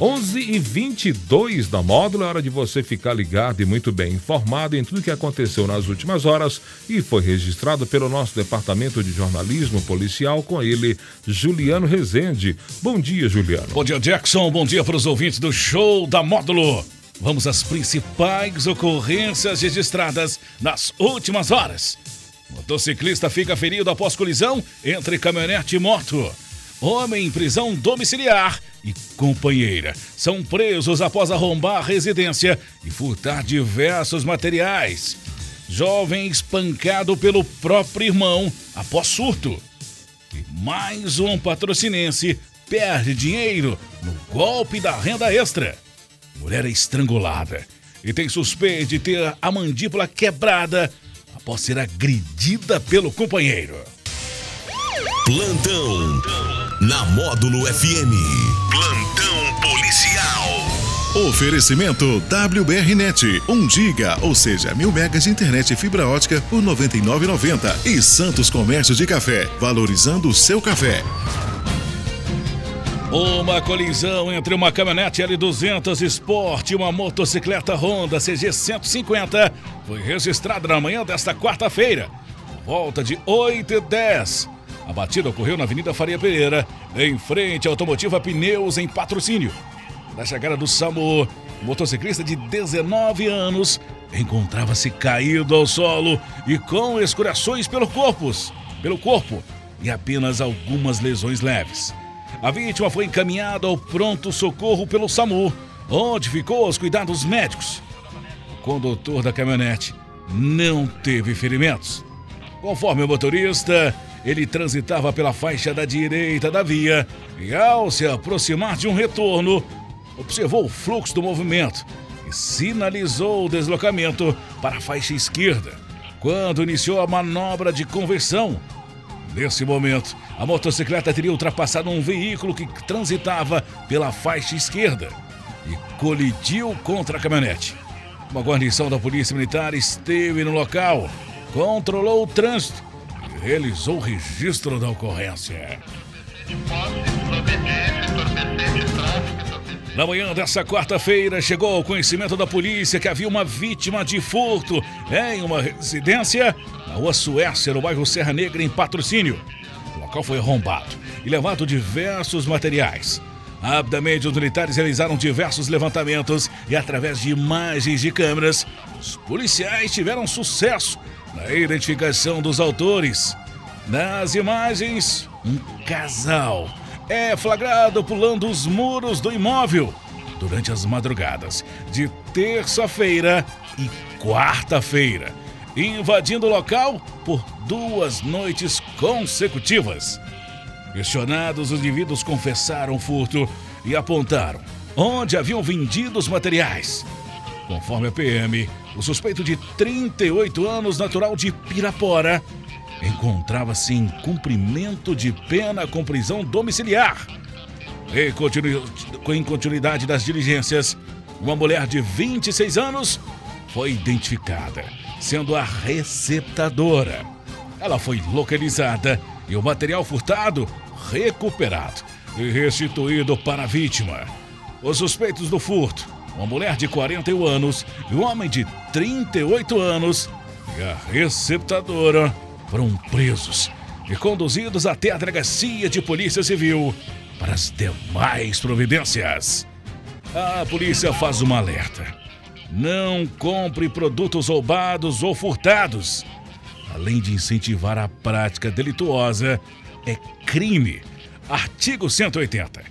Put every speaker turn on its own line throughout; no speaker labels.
11 e 22 da módulo, é hora de você ficar ligado e muito bem informado em tudo que aconteceu nas últimas horas e foi registrado pelo nosso departamento de jornalismo policial com ele, Juliano Rezende. Bom dia, Juliano.
Bom dia, Jackson. Bom dia para os ouvintes do show da módulo. Vamos às principais ocorrências registradas nas últimas horas. Motociclista fica ferido após colisão entre caminhonete e moto. Homem em prisão domiciliar e companheira são presos após arrombar a residência e furtar diversos materiais. Jovem espancado pelo próprio irmão após surto. E mais um patrocinense perde dinheiro no golpe da renda extra. Mulher é estrangulada e tem suspeita de ter a mandíbula quebrada após ser agredida pelo companheiro.
Plantão na Módulo FM. Plantão policial.
Oferecimento WBRnet, 1 giga, ou seja, mil megas de internet e fibra ótica por 99,90 e Santos Comércio de Café, valorizando o seu café.
Uma colisão entre uma caminhonete L200 Sport e uma motocicleta Honda CG 150 foi registrada na manhã desta quarta-feira, volta de 8 e 10. A batida ocorreu na Avenida Faria Pereira, em frente à Automotiva Pneus, em patrocínio. Na chegada do SAMU, o motociclista de 19 anos encontrava-se caído ao solo e com escurações pelo corpo, pelo corpo e apenas algumas lesões leves. A vítima foi encaminhada ao pronto socorro pelo SAMU, onde ficou aos cuidados médicos. O condutor da caminhonete não teve ferimentos. Conforme o motorista, ele transitava pela faixa da direita da via e, ao se aproximar de um retorno, observou o fluxo do movimento e sinalizou o deslocamento para a faixa esquerda, quando iniciou a manobra de conversão Nesse momento, a motocicleta teria ultrapassado um veículo que transitava pela faixa esquerda e colidiu contra a caminhonete. Uma guarnição da Polícia Militar esteve no local, controlou o trânsito realizou o registro da ocorrência. Na manhã dessa quarta-feira, chegou ao conhecimento da polícia que havia uma vítima de furto em uma residência na rua Suécia, no bairro Serra Negra, em patrocínio. O local foi arrombado e levado diversos materiais. Rapidamente, os militares realizaram diversos levantamentos e, através de imagens de câmeras, os policiais tiveram sucesso na identificação dos autores. Nas imagens, um casal é flagrado pulando os muros do imóvel durante as madrugadas de terça-feira e quarta-feira invadindo o local por duas noites consecutivas. Questionados, os indivíduos confessaram o furto e apontaram onde haviam vendido os materiais. Conforme a PM, o suspeito de 38 anos, natural de Pirapora, encontrava-se em cumprimento de pena com prisão domiciliar. Em continuidade das diligências, uma mulher de 26 anos foi identificada sendo a receptadora. Ela foi localizada e o material furtado recuperado e restituído para a vítima. Os suspeitos do furto, uma mulher de 41 anos e um homem de 38 anos, e a receptadora foram presos e conduzidos até a delegacia de polícia civil para as demais providências. A polícia faz uma alerta não compre produtos roubados ou furtados. Além de incentivar a prática delituosa, é crime. Artigo 180.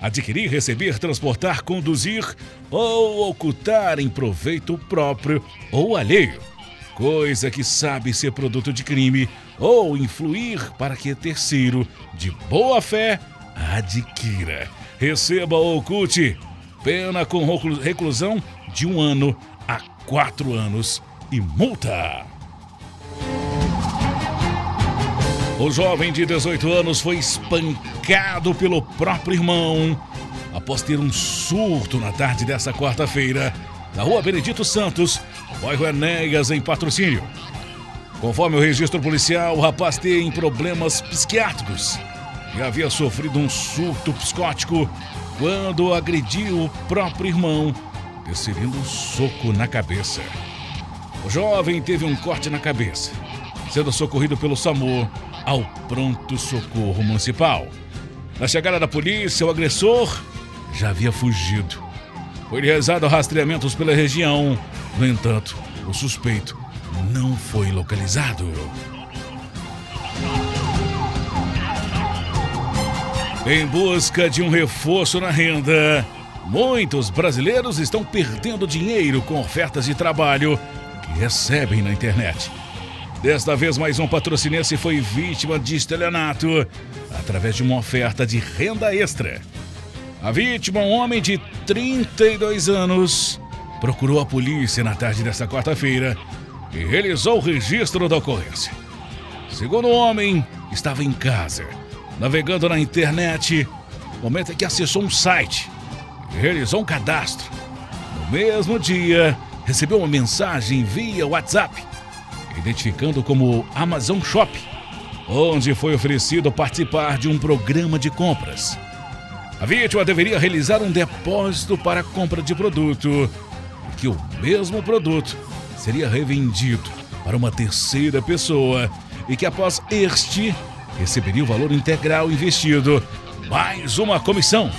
Adquirir, receber, transportar, conduzir ou ocultar em proveito próprio ou alheio. Coisa que sabe ser produto de crime ou influir para que terceiro, de boa fé, adquira. Receba ou oculte. Pena com reclusão de um ano a quatro anos e multa. O jovem de 18 anos foi espancado pelo próprio irmão após ter um surto na tarde dessa quarta-feira na rua Benedito Santos, bairro Enéas, em patrocínio. Conforme o registro policial, o rapaz tem problemas psiquiátricos e havia sofrido um surto psicótico quando agrediu o próprio irmão, desferindo um soco na cabeça. O jovem teve um corte na cabeça, sendo socorrido pelo SAMU ao pronto socorro municipal. Na chegada da polícia, o agressor já havia fugido. Foi realizado rastreamentos pela região. No entanto, o suspeito não foi localizado. Em busca de um reforço na renda, muitos brasileiros estão perdendo dinheiro com ofertas de trabalho que recebem na internet. Desta vez, mais um patrocinense foi vítima de estelionato através de uma oferta de renda extra. A vítima, um homem de 32 anos, procurou a polícia na tarde desta quarta-feira e realizou o registro da ocorrência. Segundo o homem, estava em casa, navegando na internet, momento em que acessou um site e realizou um cadastro. No mesmo dia, recebeu uma mensagem via WhatsApp, identificando como Amazon Shop, onde foi oferecido participar de um programa de compras. A vítima deveria realizar um depósito para compra de produto, que o mesmo produto seria revendido para uma terceira pessoa e que após este receberia o valor integral investido, mais uma comissão.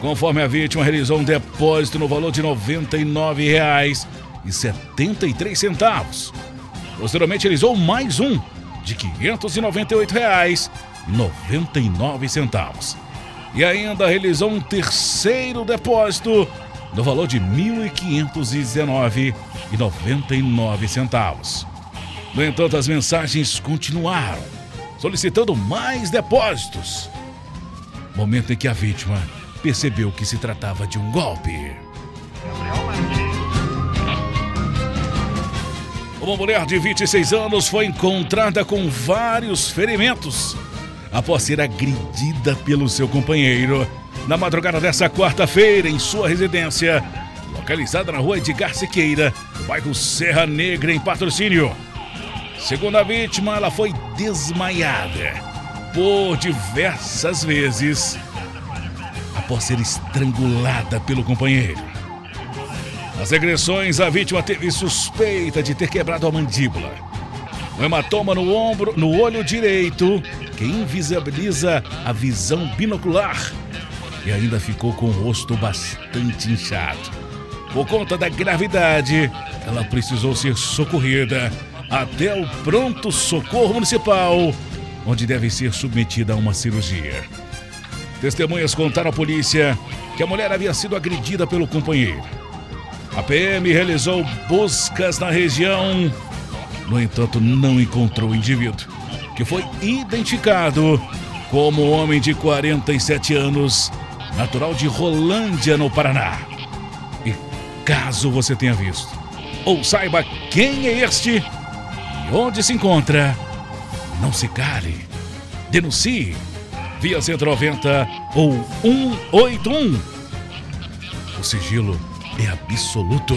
Conforme a vítima realizou um depósito no valor de R$ 99,73. Posteriormente realizou mais um de R$ 598,99 e ainda realizou um terceiro depósito no valor de R$ 1.519,99. No entanto, as mensagens continuaram, solicitando mais depósitos. Momento em que a vítima percebeu que se tratava de um golpe. Uma mulher de 26 anos foi encontrada com vários ferimentos após ser agredida pelo seu companheiro na madrugada dessa quarta-feira em sua residência, localizada na rua Edgar Siqueira, no bairro Serra Negra, em patrocínio. Segundo a vítima, ela foi desmaiada por diversas vezes após ser estrangulada pelo companheiro. Nas agressões, a vítima teve suspeita de ter quebrado a mandíbula. Um hematoma no ombro, no olho direito, que invisibiliza a visão binocular. E ainda ficou com o rosto bastante inchado. Por conta da gravidade, ela precisou ser socorrida até o pronto socorro municipal, onde deve ser submetida a uma cirurgia. Testemunhas contaram à polícia que a mulher havia sido agredida pelo companheiro. A PM realizou buscas na região, no entanto, não encontrou o indivíduo, que foi identificado como homem de 47 anos, natural de Rolândia, no Paraná. E caso você tenha visto ou saiba quem é este e onde se encontra, não se cale. Denuncie via 190 ou 181. O sigilo é absoluto.